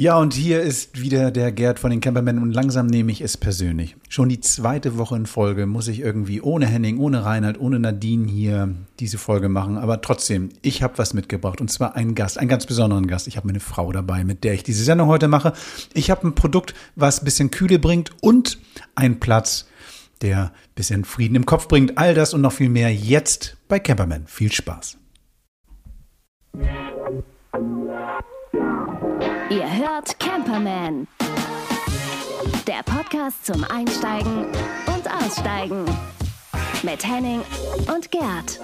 Ja, und hier ist wieder der Gerd von den Campermen und langsam nehme ich es persönlich. Schon die zweite Woche in Folge muss ich irgendwie ohne Henning, ohne Reinhard, ohne Nadine hier diese Folge machen. Aber trotzdem, ich habe was mitgebracht und zwar einen Gast, einen ganz besonderen Gast. Ich habe meine Frau dabei, mit der ich diese Sendung heute mache. Ich habe ein Produkt, was ein bisschen Kühle bringt und einen Platz, der ein bisschen Frieden im Kopf bringt. All das und noch viel mehr jetzt bei Camperman. Viel Spaß. Ihr hört Camperman. Der Podcast zum Einsteigen und Aussteigen. Mit Henning und Gerd.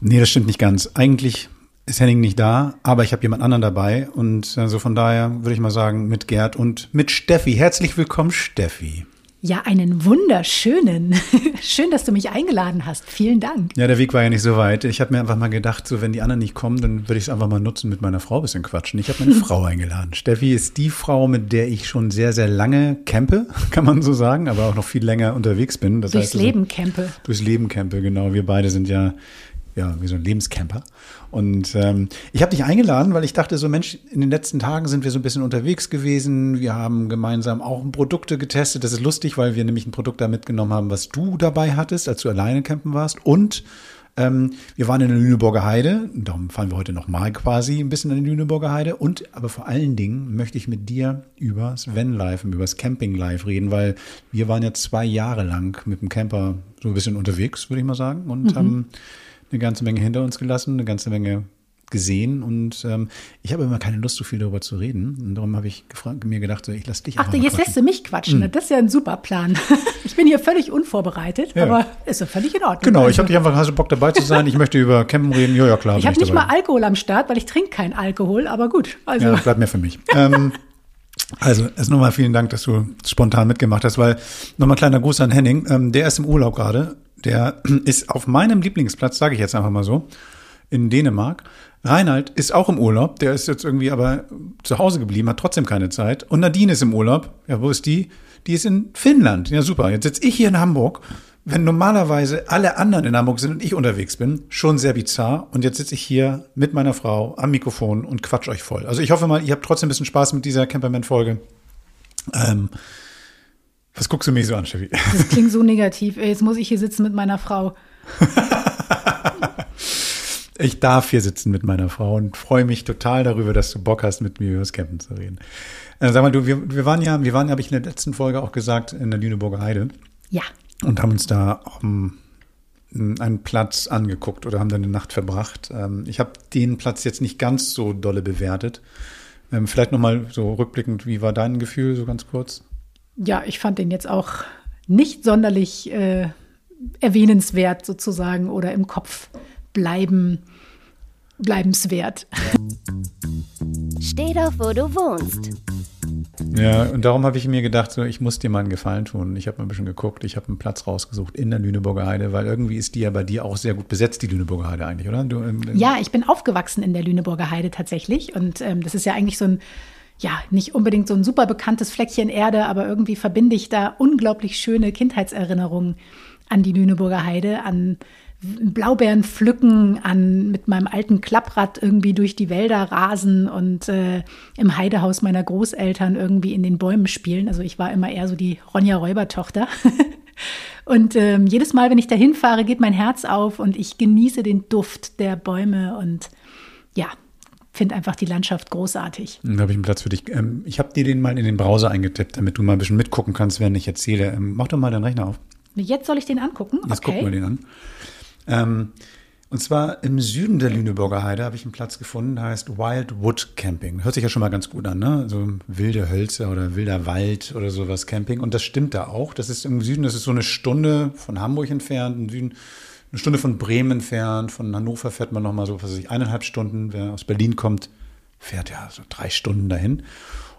Nee, das stimmt nicht ganz. Eigentlich ist Henning nicht da, aber ich habe jemand anderen dabei und äh, so von daher würde ich mal sagen mit Gerd und mit Steffi. Herzlich willkommen, Steffi. Ja, einen wunderschönen. Schön, dass du mich eingeladen hast. Vielen Dank. Ja, der Weg war ja nicht so weit. Ich habe mir einfach mal gedacht, so wenn die anderen nicht kommen, dann würde ich es einfach mal nutzen, mit meiner Frau ein bisschen quatschen. Ich habe meine Frau eingeladen. Steffi ist die Frau, mit der ich schon sehr, sehr lange campe, kann man so sagen, aber auch noch viel länger unterwegs bin. Das durchs heißt, Leben campe. Durchs Leben campe, genau. Wir beide sind ja ja, wie so ein Lebenscamper. Und ähm, ich habe dich eingeladen, weil ich dachte so, Mensch, in den letzten Tagen sind wir so ein bisschen unterwegs gewesen. Wir haben gemeinsam auch Produkte getestet. Das ist lustig, weil wir nämlich ein Produkt da mitgenommen haben, was du dabei hattest, als du alleine campen warst. Und ähm, wir waren in der Lüneburger Heide. Darum fahren wir heute nochmal quasi ein bisschen in die Lüneburger Heide. Und aber vor allen Dingen möchte ich mit dir über das Van-Life, über das Camping-Life reden, weil wir waren ja zwei Jahre lang mit dem Camper so ein bisschen unterwegs, würde ich mal sagen. Und mhm. haben eine ganze Menge hinter uns gelassen, eine ganze Menge gesehen und ähm, ich habe immer keine Lust, so viel darüber zu reden. Und darum habe ich gefragt, mir gedacht, so, ich lasse dich Ach, jetzt lässt du mich quatschen. Mhm. Das ist ja ein super Plan. Ich bin hier völlig unvorbereitet, ja. aber ist ja völlig in Ordnung. Genau, also. ich habe dich einfach, hast du Bock dabei zu sein? Ich möchte über Campen reden. Ja, ja, klar. Ich habe nicht dabei. mal Alkohol am Start, weil ich trinke keinen Alkohol, aber gut. Also. Ja, bleibt mir für mich. ähm, also, erst nochmal vielen Dank, dass du spontan mitgemacht hast, weil nochmal kleiner Gruß an Henning. Ähm, der ist im Urlaub gerade der ist auf meinem Lieblingsplatz, sage ich jetzt einfach mal so, in Dänemark. Reinhard ist auch im Urlaub, der ist jetzt irgendwie aber zu Hause geblieben, hat trotzdem keine Zeit. Und Nadine ist im Urlaub. Ja, wo ist die? Die ist in Finnland. Ja, super. Jetzt sitze ich hier in Hamburg. Wenn normalerweise alle anderen in Hamburg sind und ich unterwegs bin, schon sehr bizarr. Und jetzt sitze ich hier mit meiner Frau am Mikrofon und quatsch euch voll. Also ich hoffe mal, ihr habt trotzdem ein bisschen Spaß mit dieser Camperman-Folge. Ähm, was guckst du mich so an, Steffi? Das klingt so negativ. Jetzt muss ich hier sitzen mit meiner Frau. ich darf hier sitzen mit meiner Frau und freue mich total darüber, dass du Bock hast, mit mir über das Campen zu reden. Äh, sag mal, du, wir, wir waren ja, wir waren, habe ich in der letzten Folge auch gesagt, in der Lüneburger Heide. Ja. Und haben uns da um, einen Platz angeguckt oder haben da eine Nacht verbracht. Ähm, ich habe den Platz jetzt nicht ganz so dolle bewertet. Ähm, vielleicht nochmal so rückblickend, wie war dein Gefühl, so ganz kurz? Ja, ich fand den jetzt auch nicht sonderlich äh, erwähnenswert sozusagen oder im Kopf bleiben, bleibenswert. Steh doch, wo du wohnst. Ja, und darum habe ich mir gedacht, so, ich muss dir mal einen Gefallen tun. Ich habe mal ein bisschen geguckt, ich habe einen Platz rausgesucht in der Lüneburger Heide, weil irgendwie ist die ja bei dir auch sehr gut besetzt, die Lüneburger Heide eigentlich, oder? Du, ähm, ja, ich bin aufgewachsen in der Lüneburger Heide tatsächlich und ähm, das ist ja eigentlich so ein ja, nicht unbedingt so ein super bekanntes Fleckchen Erde, aber irgendwie verbinde ich da unglaublich schöne Kindheitserinnerungen an die Lüneburger Heide, an Blaubeeren pflücken, an mit meinem alten Klapprad irgendwie durch die Wälder rasen und äh, im Heidehaus meiner Großeltern irgendwie in den Bäumen spielen. Also ich war immer eher so die Ronja Räubertochter. und ähm, jedes Mal, wenn ich da hinfahre, geht mein Herz auf und ich genieße den Duft der Bäume und ja, finde einfach die Landschaft großartig. Da habe ich einen Platz für dich. Ähm, ich habe dir den mal in den Browser eingetippt, damit du mal ein bisschen mitgucken kannst, während ich erzähle. Mach doch mal deinen Rechner auf. Jetzt soll ich den angucken? Jetzt okay. gucken wir den an. Ähm, und zwar im Süden der Lüneburger Heide habe ich einen Platz gefunden, der heißt Wild Wood Camping. Hört sich ja schon mal ganz gut an, ne? So wilde Hölzer oder wilder Wald oder sowas Camping. Und das stimmt da auch. Das ist im Süden, das ist so eine Stunde von Hamburg entfernt, im Süden eine Stunde von Bremen entfernt. Von Hannover fährt man nochmal so, was weiß ich, eineinhalb Stunden. Wer aus Berlin kommt, fährt ja so drei Stunden dahin.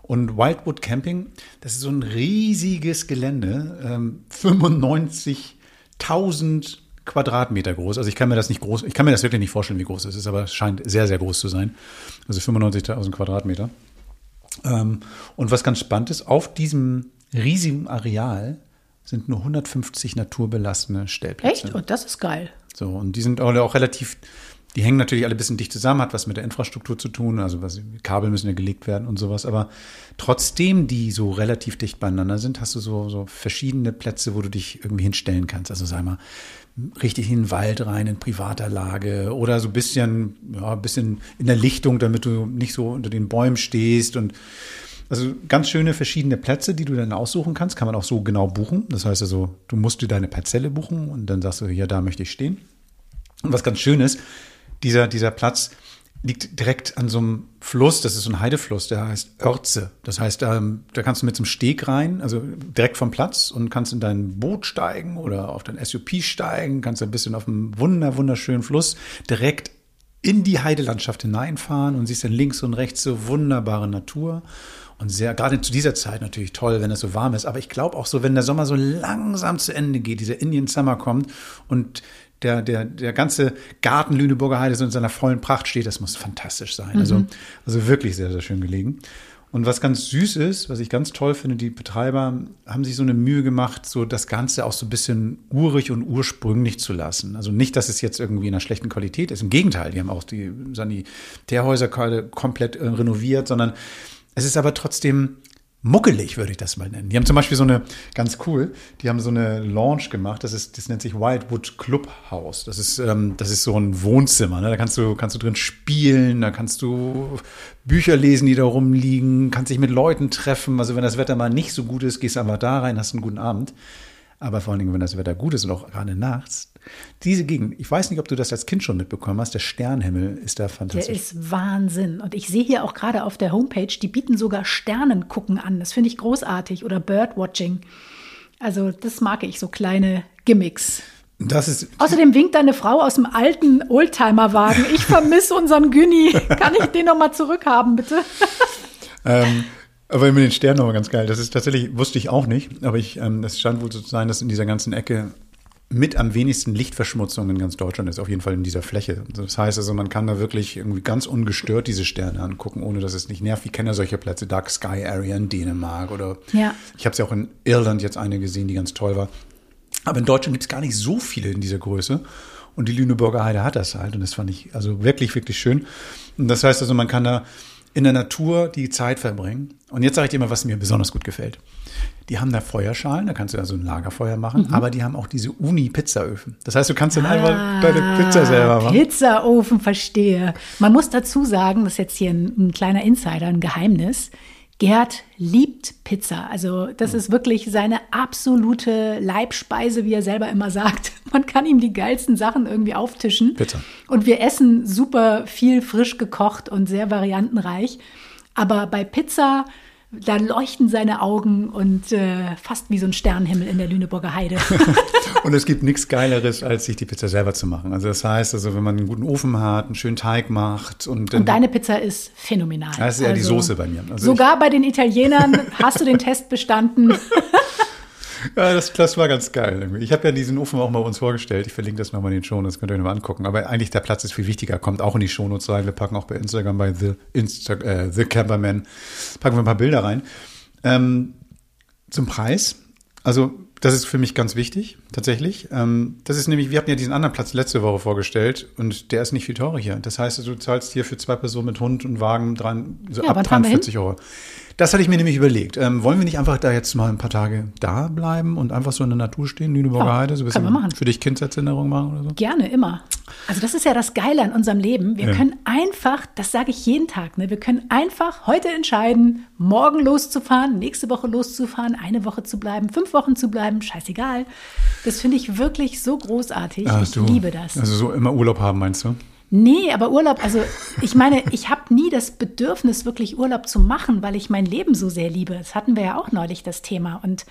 Und Wildwood Camping, das ist so ein riesiges Gelände, ähm, 95.000 Quadratmeter groß. Also ich kann mir das nicht groß, ich kann mir das wirklich nicht vorstellen, wie groß es ist, aber es scheint sehr, sehr groß zu sein. Also 95.000 Quadratmeter. Ähm, und was ganz spannend ist, auf diesem riesigen Areal sind nur 150 naturbelassene Stellplätze. Echt? Und oh, das ist geil. So, und die sind auch, auch relativ, Die hängen natürlich alle ein bisschen dicht zusammen, hat was mit der Infrastruktur zu tun, also was, Kabel müssen ja gelegt werden und sowas. Aber trotzdem, die so relativ dicht beieinander sind, hast du so, so verschiedene Plätze, wo du dich irgendwie hinstellen kannst. Also sag mal, richtig in den Wald rein, in privater Lage oder so ein bisschen, ja, ein bisschen in der Lichtung, damit du nicht so unter den Bäumen stehst und also ganz schöne verschiedene Plätze, die du dann aussuchen kannst, kann man auch so genau buchen. Das heißt also, du musst dir deine Parzelle buchen und dann sagst du, ja, da möchte ich stehen. Und was ganz schön ist, dieser, dieser Platz liegt direkt an so einem Fluss, das ist so ein Heidefluss, der heißt Örze. Das heißt, ähm, da kannst du mit zum Steg rein, also direkt vom Platz und kannst in dein Boot steigen oder auf dein SUP steigen, kannst ein bisschen auf einem wunder, wunderschönen Fluss direkt in die Heidelandschaft hineinfahren und siehst dann links und rechts so wunderbare Natur und sehr, gerade zu dieser Zeit natürlich toll, wenn es so warm ist. Aber ich glaube auch so, wenn der Sommer so langsam zu Ende geht, dieser Indian Summer kommt und der, der, der ganze Garten Lüneburger Heide so in seiner vollen Pracht steht, das muss fantastisch sein. Also, mhm. Also, also wirklich sehr, sehr schön gelegen. Und was ganz süß ist, was ich ganz toll finde, die Betreiber haben sich so eine Mühe gemacht, so das Ganze auch so ein bisschen urig und ursprünglich zu lassen. Also nicht, dass es jetzt irgendwie in einer schlechten Qualität ist. Im Gegenteil, die haben auch die Sanitärhäuser komplett renoviert, sondern es ist aber trotzdem muckelig, würde ich das mal nennen. Die haben zum Beispiel so eine, ganz cool, die haben so eine Launch gemacht, das ist, das nennt sich Wildwood Clubhouse. Das ist, ähm, das ist so ein Wohnzimmer, ne? da kannst du, kannst du drin spielen, da kannst du Bücher lesen, die da rumliegen, kannst dich mit Leuten treffen. Also wenn das Wetter mal nicht so gut ist, gehst du einfach da rein, hast einen guten Abend. Aber vor allen Dingen, wenn das Wetter gut ist und auch gerade nachts, diese Gegend, ich weiß nicht, ob du das als Kind schon mitbekommen hast, der Sternenhimmel ist da fantastisch. Der ist Wahnsinn. Und ich sehe hier auch gerade auf der Homepage, die bieten sogar Sternengucken an. Das finde ich großartig. Oder Birdwatching. Also das mag ich, so kleine Gimmicks. Das ist Außerdem winkt deine Frau aus dem alten Oldtimer-Wagen. Ich vermisse unseren Günni. Kann ich den noch mal zurückhaben, bitte? ähm, aber mit den Sternen nochmal ganz geil. Das ist tatsächlich, wusste ich auch nicht, aber ich, ähm, das scheint wohl so zu sein, dass in dieser ganzen Ecke mit am wenigsten Lichtverschmutzung in ganz Deutschland ist, auf jeden Fall in dieser Fläche. Das heißt also, man kann da wirklich irgendwie ganz ungestört diese Sterne angucken, ohne dass es nicht nervt. Ich kenne ja solche Plätze, Dark Sky Area in Dänemark oder ja. ich habe es ja auch in Irland jetzt eine gesehen, die ganz toll war. Aber in Deutschland gibt es gar nicht so viele in dieser Größe. Und die Lüneburger Heide hat das halt. Und das fand ich also wirklich, wirklich schön. Und das heißt also, man kann da in der Natur die Zeit verbringen. Und jetzt sage ich dir mal, was mir besonders gut gefällt. Die haben da Feuerschalen, da kannst du also ein Lagerfeuer machen, mhm. aber die haben auch diese Uni-Pizzaöfen. Das heißt, du kannst dann ah, einfach deine Pizza selber machen. Pizzaofen, verstehe. Man muss dazu sagen, das ist jetzt hier ein, ein kleiner Insider, ein Geheimnis. Gerd liebt Pizza. Also das ist wirklich seine absolute Leibspeise, wie er selber immer sagt. Man kann ihm die geilsten Sachen irgendwie auftischen. Pizza. Und wir essen super viel frisch gekocht und sehr variantenreich. Aber bei Pizza da leuchten seine Augen und äh, fast wie so ein Sternenhimmel in der Lüneburger Heide. und es gibt nichts Geileres, als sich die Pizza selber zu machen. Also das heißt, also wenn man einen guten Ofen hat, einen schönen Teig macht und und deine Pizza ist phänomenal. Das ist ja also, die Soße bei mir. Also sogar bei den Italienern hast du den Test bestanden. Ja, das, das war ganz geil. Ich habe ja diesen Ofen auch mal uns vorgestellt. Ich verlinke das nochmal in den Shownotes, könnt ihr euch nochmal angucken. Aber eigentlich der Platz ist viel wichtiger, kommt auch in die Shownotes rein. Wir packen auch bei Instagram bei The, Insta, äh, The Camperman, packen wir ein paar Bilder rein. Ähm, zum Preis. Also, das ist für mich ganz wichtig, tatsächlich. Ähm, das ist nämlich, wir hatten ja diesen anderen Platz letzte Woche vorgestellt und der ist nicht viel teurer hier. Das heißt, du zahlst hier für zwei Personen mit Hund und Wagen dran, so ja, ab 43 Euro. Das hatte ich mir nämlich überlegt. Ähm, wollen wir nicht einfach da jetzt mal ein paar Tage da bleiben und einfach so in der Natur stehen, Lüneburger ja, Heide, so ein bisschen für dich Kindheitserinnerung machen oder so? Gerne, immer. Also das ist ja das Geile an unserem Leben. Wir ja. können einfach, das sage ich jeden Tag, ne, wir können einfach heute entscheiden, morgen loszufahren, nächste Woche loszufahren, eine Woche zu bleiben, fünf Wochen zu bleiben, scheißegal. Das finde ich wirklich so großartig. Ja, ich du, liebe das. Also so immer Urlaub haben, meinst du? Nee, aber Urlaub, also ich meine, ich habe nie das Bedürfnis, wirklich Urlaub zu machen, weil ich mein Leben so sehr liebe. Das hatten wir ja auch neulich das Thema. Und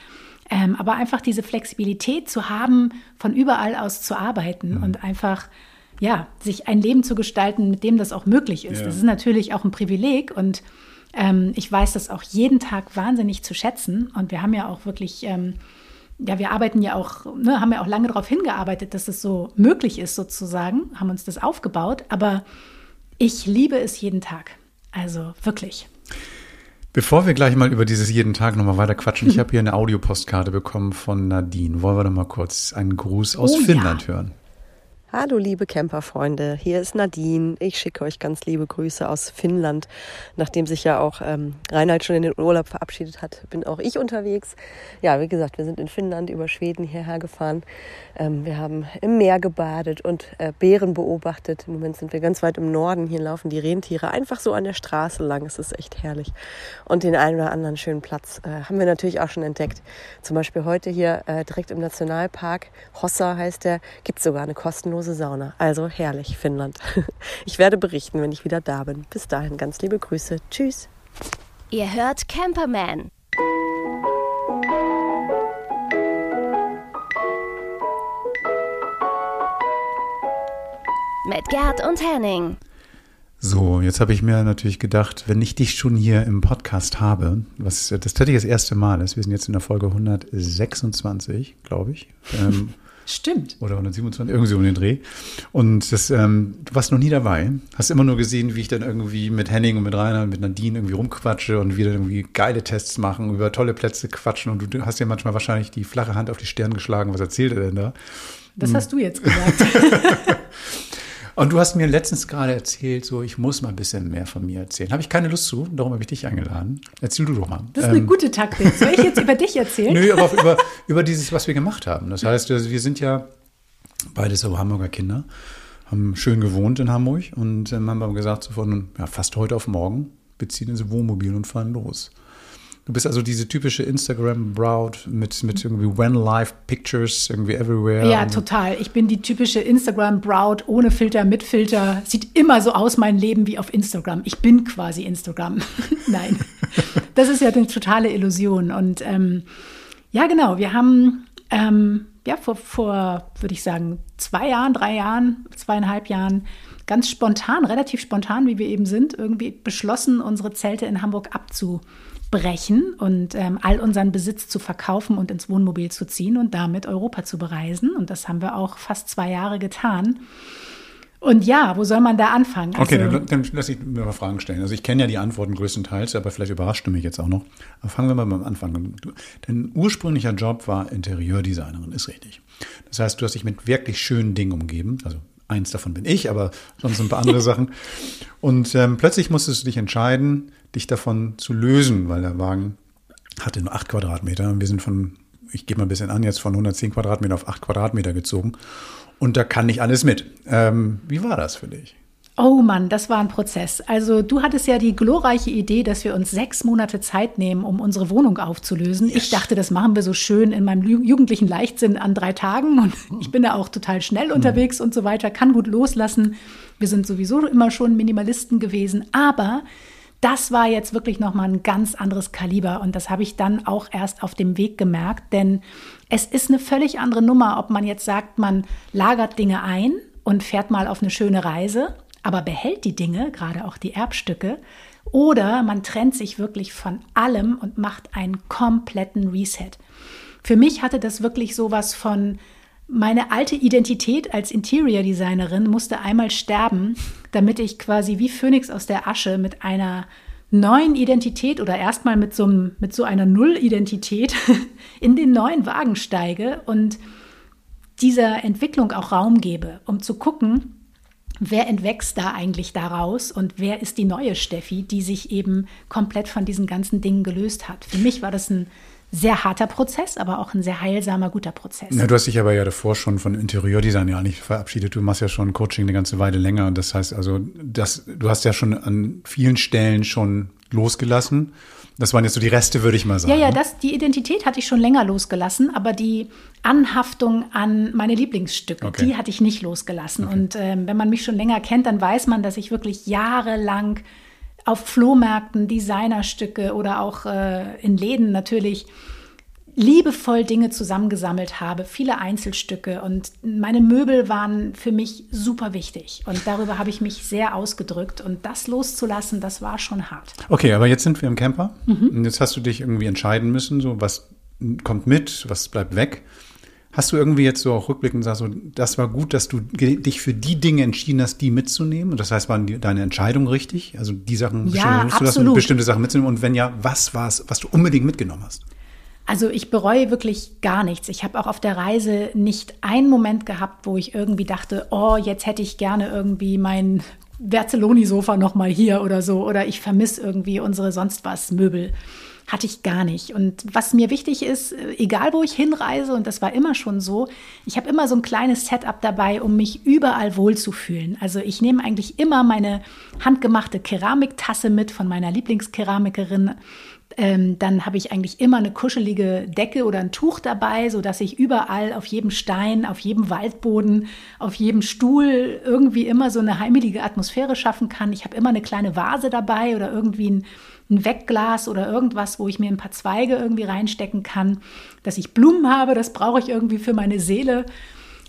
ähm, aber einfach diese Flexibilität zu haben, von überall aus zu arbeiten mhm. und einfach ja, sich ein Leben zu gestalten, mit dem das auch möglich ist. Ja. Das ist natürlich auch ein Privileg und ähm, ich weiß das auch jeden Tag wahnsinnig zu schätzen. Und wir haben ja auch wirklich ähm, ja, wir arbeiten ja auch, ne, haben ja auch lange darauf hingearbeitet, dass es so möglich ist, sozusagen, haben uns das aufgebaut. Aber ich liebe es jeden Tag. Also wirklich. Bevor wir gleich mal über dieses jeden Tag nochmal weiter quatschen, ich habe hier eine Audiopostkarte bekommen von Nadine. Wollen wir doch mal kurz einen Gruß aus oh, Finnland ja. hören? Hallo liebe Camperfreunde, hier ist Nadine. Ich schicke euch ganz liebe Grüße aus Finnland. Nachdem sich ja auch ähm, Reinhard schon in den Urlaub verabschiedet hat, bin auch ich unterwegs. Ja, wie gesagt, wir sind in Finnland über Schweden hierher gefahren. Ähm, wir haben im Meer gebadet und äh, Bären beobachtet. Im Moment sind wir ganz weit im Norden. Hier laufen die Rentiere einfach so an der Straße lang. Es ist echt herrlich. Und den einen oder anderen schönen Platz äh, haben wir natürlich auch schon entdeckt. Zum Beispiel heute hier äh, direkt im Nationalpark, Hossa heißt der, gibt es sogar eine kostenlose kostenlose Sauna. Also herrlich, Finnland. Ich werde berichten, wenn ich wieder da bin. Bis dahin ganz liebe Grüße. Tschüss. Ihr hört Camperman. Mit Gerd und Henning. So, jetzt habe ich mir natürlich gedacht, wenn ich dich schon hier im Podcast habe, was das tatsächlich das erste Mal ist, wir sind jetzt in der Folge 126, glaube ich. Ähm, Stimmt. Oder 127, irgendwie um den Dreh. Und das, ähm, du warst noch nie dabei. Hast immer nur gesehen, wie ich dann irgendwie mit Henning und mit Rainer und mit Nadine irgendwie rumquatsche und wieder irgendwie geile Tests machen, über tolle Plätze quatschen. Und du hast ja manchmal wahrscheinlich die flache Hand auf die Stirn geschlagen. Was erzählt er denn da? Das hast du jetzt gesagt. Und du hast mir letztens gerade erzählt, so ich muss mal ein bisschen mehr von mir erzählen. Habe ich keine Lust zu, darum habe ich dich eingeladen. Erzähl du doch mal. Das ist eine gute Taktik. Soll ich jetzt über dich erzählen? Nö, aber über, über dieses, was wir gemacht haben. Das heißt, wir sind ja beides so Hamburger Kinder, haben schön gewohnt in Hamburg und ähm, haben gesagt, so von ja, fast heute auf morgen beziehen ins Wohnmobil und fahren los. Du bist also diese typische Instagram-Braut mit, mit irgendwie When Live Pictures, irgendwie everywhere. Ja, total. Ich bin die typische Instagram-Braut ohne Filter, mit Filter. Sieht immer so aus, mein Leben wie auf Instagram. Ich bin quasi Instagram. Nein, das ist ja eine totale Illusion. Und ähm, ja, genau, wir haben ähm, ja vor, vor würde ich sagen, zwei Jahren, drei Jahren, zweieinhalb Jahren ganz spontan, relativ spontan, wie wir eben sind, irgendwie beschlossen, unsere Zelte in Hamburg abzu brechen und ähm, all unseren Besitz zu verkaufen und ins Wohnmobil zu ziehen und damit Europa zu bereisen. Und das haben wir auch fast zwei Jahre getan. Und ja, wo soll man da anfangen? Also, okay, dann, dann lass ich mir mal Fragen stellen. Also ich kenne ja die Antworten größtenteils, aber vielleicht überrascht du mich jetzt auch noch. Aber fangen wir mal beim Anfang an. Dein ursprünglicher Job war Interieurdesignerin, ist richtig. Das heißt, du hast dich mit wirklich schönen Dingen umgeben. Also eins davon bin ich, aber sonst ein paar andere Sachen. Und ähm, plötzlich musstest du dich entscheiden, dich davon zu lösen, weil der Wagen hatte nur acht Quadratmeter und wir sind von, ich gebe mal ein bisschen an, jetzt von 110 Quadratmeter auf acht Quadratmeter gezogen. Und da kann nicht alles mit. Ähm, wie war das für dich? Oh Mann, das war ein Prozess. Also du hattest ja die glorreiche Idee, dass wir uns sechs Monate Zeit nehmen, um unsere Wohnung aufzulösen. Yes. Ich dachte, das machen wir so schön in meinem jugendlichen Leichtsinn an drei Tagen. Und ich bin da auch total schnell unterwegs mhm. und so weiter, kann gut loslassen. Wir sind sowieso immer schon Minimalisten gewesen. Aber das war jetzt wirklich nochmal ein ganz anderes Kaliber und das habe ich dann auch erst auf dem Weg gemerkt, denn es ist eine völlig andere Nummer, ob man jetzt sagt, man lagert Dinge ein und fährt mal auf eine schöne Reise, aber behält die Dinge, gerade auch die Erbstücke, oder man trennt sich wirklich von allem und macht einen kompletten Reset. Für mich hatte das wirklich sowas von meine alte Identität als Interior Designerin musste einmal sterben, damit ich quasi wie Phönix aus der Asche mit einer neuen Identität oder erstmal mit so, mit so einer Null-Identität in den neuen Wagen steige und dieser Entwicklung auch Raum gebe, um zu gucken, wer entwächst da eigentlich daraus und wer ist die neue Steffi, die sich eben komplett von diesen ganzen Dingen gelöst hat. Für mich war das ein sehr harter Prozess, aber auch ein sehr heilsamer, guter Prozess. Ja, du hast dich aber ja davor schon von Interieurdesign ja nicht verabschiedet. Du machst ja schon Coaching eine ganze Weile länger. Das heißt also, das, du hast ja schon an vielen Stellen schon losgelassen. Das waren jetzt so die Reste, würde ich mal sagen. Ja, ja, das, die Identität hatte ich schon länger losgelassen, aber die Anhaftung an meine Lieblingsstücke, okay. die hatte ich nicht losgelassen. Okay. Und ähm, wenn man mich schon länger kennt, dann weiß man, dass ich wirklich jahrelang auf Flohmärkten Designerstücke oder auch äh, in Läden natürlich liebevoll Dinge zusammengesammelt habe, viele Einzelstücke und meine Möbel waren für mich super wichtig und darüber habe ich mich sehr ausgedrückt und das loszulassen, das war schon hart. Okay, aber jetzt sind wir im Camper mhm. und jetzt hast du dich irgendwie entscheiden müssen, so was kommt mit, was bleibt weg. Hast du irgendwie jetzt so auch rückblickend gesagt, so, das war gut, dass du dich für die Dinge entschieden hast, die mitzunehmen? Und das heißt, waren die, deine Entscheidungen richtig? Also die Sachen ja, bestimmte, bestimmte Sachen mitzunehmen? Und wenn ja, was war es, was du unbedingt mitgenommen hast? Also ich bereue wirklich gar nichts. Ich habe auch auf der Reise nicht einen Moment gehabt, wo ich irgendwie dachte, oh, jetzt hätte ich gerne irgendwie mein Verzelloni-Sofa nochmal hier oder so. Oder ich vermisse irgendwie unsere sonst was Möbel. Hatte ich gar nicht. Und was mir wichtig ist, egal wo ich hinreise, und das war immer schon so, ich habe immer so ein kleines Setup dabei, um mich überall wohlzufühlen. Also ich nehme eigentlich immer meine handgemachte Keramiktasse mit von meiner Lieblingskeramikerin ähm, dann habe ich eigentlich immer eine kuschelige Decke oder ein Tuch dabei, so dass ich überall auf jedem Stein, auf jedem Waldboden, auf jedem Stuhl irgendwie immer so eine heimelige Atmosphäre schaffen kann. Ich habe immer eine kleine Vase dabei oder irgendwie ein, ein Wegglas oder irgendwas, wo ich mir ein paar Zweige irgendwie reinstecken kann. Dass ich Blumen habe, das brauche ich irgendwie für meine Seele.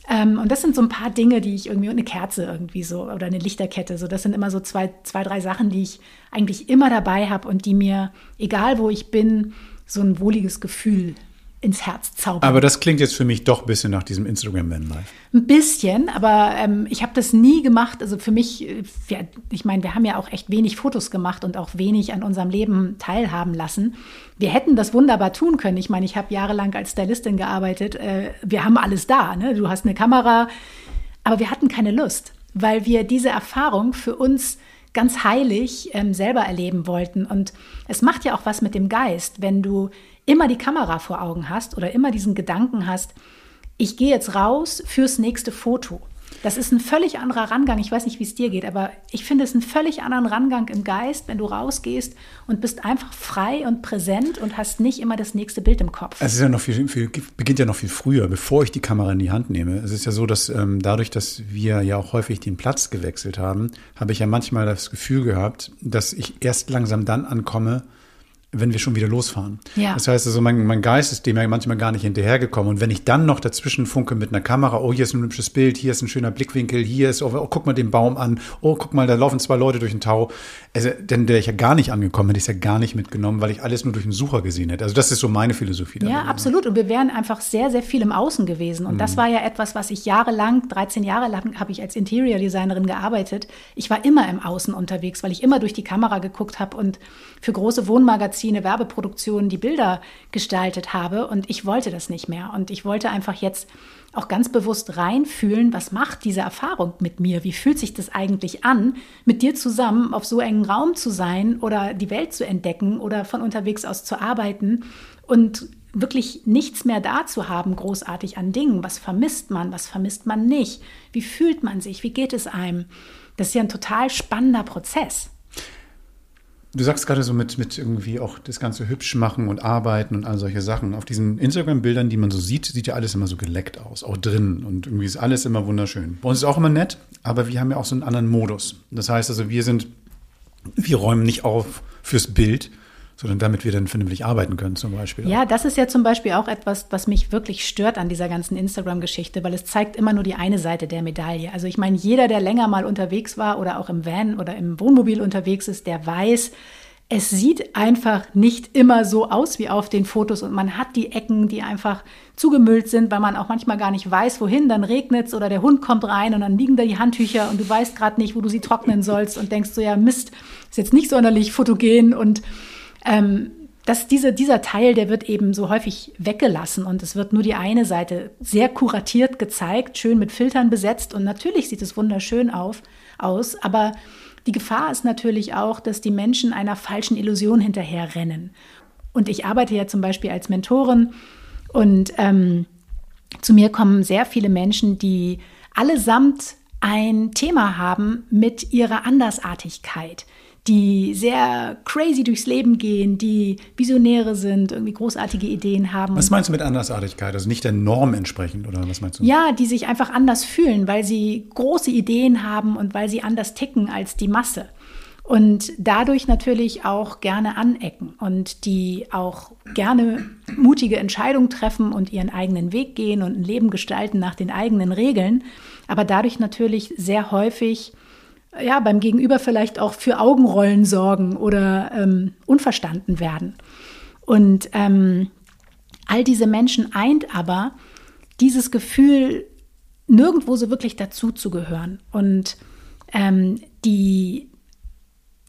Ähm, und das sind so ein paar Dinge, die ich irgendwie, und eine Kerze irgendwie so oder eine Lichterkette. So, das sind immer so zwei, zwei drei Sachen, die ich eigentlich immer dabei habe und die mir, egal wo ich bin, so ein wohliges Gefühl ins Herz zaubern. Aber das klingt jetzt für mich doch ein bisschen nach diesem Instagram-Van-Life. Ein bisschen, aber ähm, ich habe das nie gemacht. Also für mich, äh, ja, ich meine, wir haben ja auch echt wenig Fotos gemacht und auch wenig an unserem Leben teilhaben lassen. Wir hätten das wunderbar tun können. Ich meine, ich habe jahrelang als Stylistin gearbeitet. Äh, wir haben alles da. Ne? Du hast eine Kamera, aber wir hatten keine Lust, weil wir diese Erfahrung für uns ganz heilig ähm, selber erleben wollten. Und es macht ja auch was mit dem Geist, wenn du immer die Kamera vor Augen hast oder immer diesen Gedanken hast, ich gehe jetzt raus fürs nächste Foto. Das ist ein völlig anderer Rangang. Ich weiß nicht, wie es dir geht, aber ich finde es einen völlig anderen Rangang im Geist, wenn du rausgehst und bist einfach frei und präsent und hast nicht immer das nächste Bild im Kopf. Es ist ja noch viel, viel beginnt ja noch viel früher, bevor ich die Kamera in die Hand nehme. Es ist ja so, dass ähm, dadurch, dass wir ja auch häufig den Platz gewechselt haben, habe ich ja manchmal das Gefühl gehabt, dass ich erst langsam dann ankomme, wenn wir schon wieder losfahren. Ja. Das heißt also, mein, mein Geist ist dem ja manchmal gar nicht hinterhergekommen. Und wenn ich dann noch dazwischen funke mit einer Kamera, oh, hier ist ein hübsches Bild, hier ist ein schöner Blickwinkel, hier ist, oh, oh guck mal den Baum an, oh, guck mal, da laufen zwei Leute durch den Tau. Also, dann wäre ich ja gar nicht angekommen, hätte ich es ja gar nicht mitgenommen, weil ich alles nur durch den Sucher gesehen hätte. Also, das ist so meine Philosophie. Ja, absolut. Und wir wären einfach sehr, sehr viel im Außen gewesen. Und mhm. das war ja etwas, was ich jahrelang, 13 Jahre lang habe ich als Interior Designerin gearbeitet. Ich war immer im Außen unterwegs, weil ich immer durch die Kamera geguckt habe und für große Wohnmagazine, Werbeproduktionen die Bilder gestaltet habe. Und ich wollte das nicht mehr. Und ich wollte einfach jetzt auch ganz bewusst reinfühlen, was macht diese Erfahrung mit mir? Wie fühlt sich das eigentlich an, mit dir zusammen auf so engen Raum zu sein oder die Welt zu entdecken oder von unterwegs aus zu arbeiten und wirklich nichts mehr da zu haben, großartig an Dingen. Was vermisst man? Was vermisst man nicht? Wie fühlt man sich? Wie geht es einem? Das ist ja ein total spannender Prozess. Du sagst gerade so mit, mit irgendwie auch das Ganze hübsch machen und arbeiten und all solche Sachen. Auf diesen Instagram-Bildern, die man so sieht, sieht ja alles immer so geleckt aus, auch drin. Und irgendwie ist alles immer wunderschön. Bei uns ist auch immer nett, aber wir haben ja auch so einen anderen Modus. Das heißt also, wir sind, wir räumen nicht auf fürs Bild, sondern damit wir dann vernünftig arbeiten können zum Beispiel. Ja, das ist ja zum Beispiel auch etwas, was mich wirklich stört an dieser ganzen Instagram-Geschichte, weil es zeigt immer nur die eine Seite der Medaille. Also ich meine, jeder, der länger mal unterwegs war oder auch im Van oder im Wohnmobil unterwegs ist, der weiß, es sieht einfach nicht immer so aus wie auf den Fotos und man hat die Ecken, die einfach zugemüllt sind, weil man auch manchmal gar nicht weiß, wohin, dann regnet es oder der Hund kommt rein und dann liegen da die Handtücher und du weißt gerade nicht, wo du sie trocknen sollst und denkst so, ja Mist, ist jetzt nicht sonderlich fotogen und ähm, dass diese, dieser Teil, der wird eben so häufig weggelassen und es wird nur die eine Seite sehr kuratiert gezeigt, schön mit Filtern besetzt und natürlich sieht es wunderschön auf, aus, aber die Gefahr ist natürlich auch, dass die Menschen einer falschen Illusion hinterherrennen. Und ich arbeite ja zum Beispiel als Mentorin und ähm, zu mir kommen sehr viele Menschen, die allesamt ein Thema haben mit ihrer Andersartigkeit die sehr crazy durchs Leben gehen, die Visionäre sind, irgendwie großartige Ideen haben. Was meinst du mit Andersartigkeit? Also nicht der Norm entsprechend oder was meinst du? Ja, die sich einfach anders fühlen, weil sie große Ideen haben und weil sie anders ticken als die Masse. Und dadurch natürlich auch gerne anecken und die auch gerne mutige Entscheidungen treffen und ihren eigenen Weg gehen und ein Leben gestalten nach den eigenen Regeln, aber dadurch natürlich sehr häufig ja, beim Gegenüber vielleicht auch für Augenrollen sorgen oder ähm, unverstanden werden. Und ähm, all diese Menschen eint aber dieses Gefühl, nirgendwo so wirklich dazu zu gehören. Und ähm, die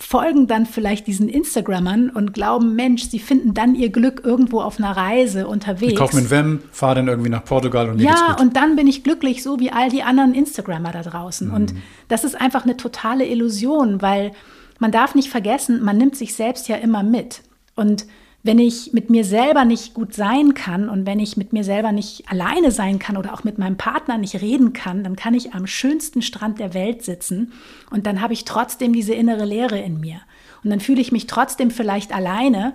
folgen dann vielleicht diesen Instagrammern und glauben, Mensch, sie finden dann ihr Glück irgendwo auf einer Reise unterwegs. Ich kaufe mir ein Vem, fahre dann irgendwie nach Portugal und mir Ja, und dann bin ich glücklich, so wie all die anderen Instagrammer da draußen. Mhm. Und das ist einfach eine totale Illusion, weil man darf nicht vergessen, man nimmt sich selbst ja immer mit. Und wenn ich mit mir selber nicht gut sein kann und wenn ich mit mir selber nicht alleine sein kann oder auch mit meinem Partner nicht reden kann, dann kann ich am schönsten Strand der Welt sitzen und dann habe ich trotzdem diese innere Leere in mir. Und dann fühle ich mich trotzdem vielleicht alleine,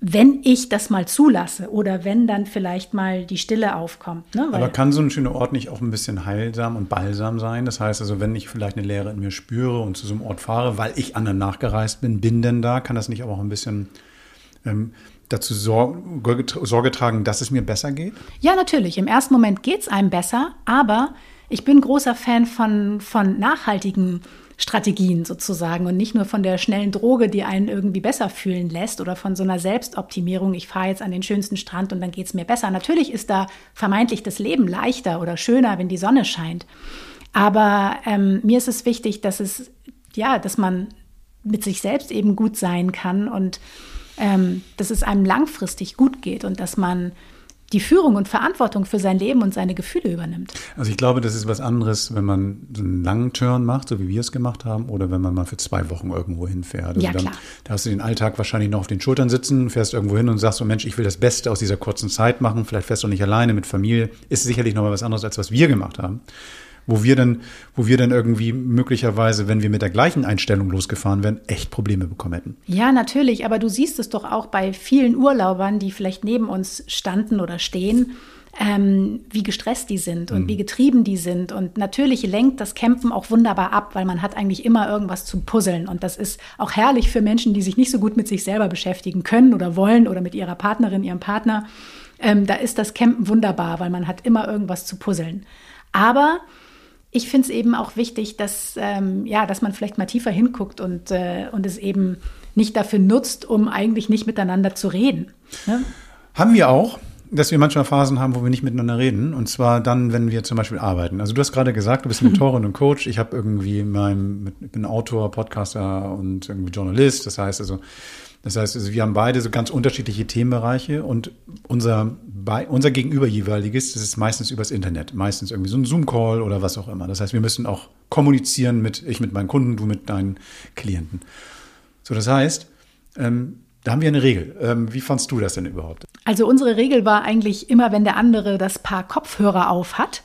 wenn ich das mal zulasse oder wenn dann vielleicht mal die Stille aufkommt. Ne? Aber kann so ein schöner Ort nicht auch ein bisschen heilsam und balsam sein? Das heißt also, wenn ich vielleicht eine Leere in mir spüre und zu so einem Ort fahre, weil ich anderen nachgereist bin, bin denn da, kann das nicht auch ein bisschen ähm, dazu Sorge, Sorge tragen, dass es mir besser geht? Ja, natürlich. Im ersten Moment geht es einem besser, aber ich bin großer Fan von, von nachhaltigen Strategien sozusagen und nicht nur von der schnellen Droge, die einen irgendwie besser fühlen lässt oder von so einer Selbstoptimierung, ich fahre jetzt an den schönsten Strand und dann geht es mir besser. Natürlich ist da vermeintlich das Leben leichter oder schöner, wenn die Sonne scheint. Aber ähm, mir ist es wichtig, dass es, ja, dass man mit sich selbst eben gut sein kann und ähm, dass es einem langfristig gut geht und dass man die Führung und Verantwortung für sein Leben und seine Gefühle übernimmt. Also ich glaube, das ist was anderes, wenn man so einen langen Turn macht, so wie wir es gemacht haben, oder wenn man mal für zwei Wochen irgendwo hinfährt. Also ja, klar. Dann, da hast du den Alltag wahrscheinlich noch auf den Schultern sitzen, fährst irgendwo hin und sagst so, Mensch, ich will das Beste aus dieser kurzen Zeit machen. Vielleicht fährst du nicht alleine mit Familie. Ist sicherlich noch mal was anderes, als was wir gemacht haben wo wir dann, wo wir dann irgendwie möglicherweise, wenn wir mit der gleichen Einstellung losgefahren wären, echt Probleme bekommen hätten. Ja, natürlich, aber du siehst es doch auch bei vielen Urlaubern, die vielleicht neben uns standen oder stehen. Ähm, wie gestresst die sind und mhm. wie getrieben die sind. Und natürlich lenkt das Campen auch wunderbar ab, weil man hat eigentlich immer irgendwas zu puzzeln. Und das ist auch herrlich für Menschen, die sich nicht so gut mit sich selber beschäftigen können oder wollen oder mit ihrer Partnerin, ihrem Partner. Ähm, da ist das Campen wunderbar, weil man hat immer irgendwas zu puzzeln. Aber ich finde es eben auch wichtig, dass, ähm, ja, dass man vielleicht mal tiefer hinguckt und, äh, und es eben nicht dafür nutzt, um eigentlich nicht miteinander zu reden. Ne? Haben wir auch dass wir manchmal Phasen haben, wo wir nicht miteinander reden. Und zwar dann, wenn wir zum Beispiel arbeiten. Also du hast gerade gesagt, du bist Mentorin und Coach. Ich habe irgendwie mein, bin Autor, Podcaster und irgendwie Journalist. Das heißt also, das heißt, also wir haben beide so ganz unterschiedliche Themenbereiche und unser, unser Gegenüber jeweiliges, das ist meistens übers Internet, meistens irgendwie so ein Zoom-Call oder was auch immer. Das heißt, wir müssen auch kommunizieren mit, ich mit meinen Kunden, du mit deinen Klienten. So, das heißt, ähm, da haben wir eine Regel. Ähm, wie fandst du das denn überhaupt? Also unsere Regel war eigentlich immer, wenn der andere das Paar Kopfhörer auf hat,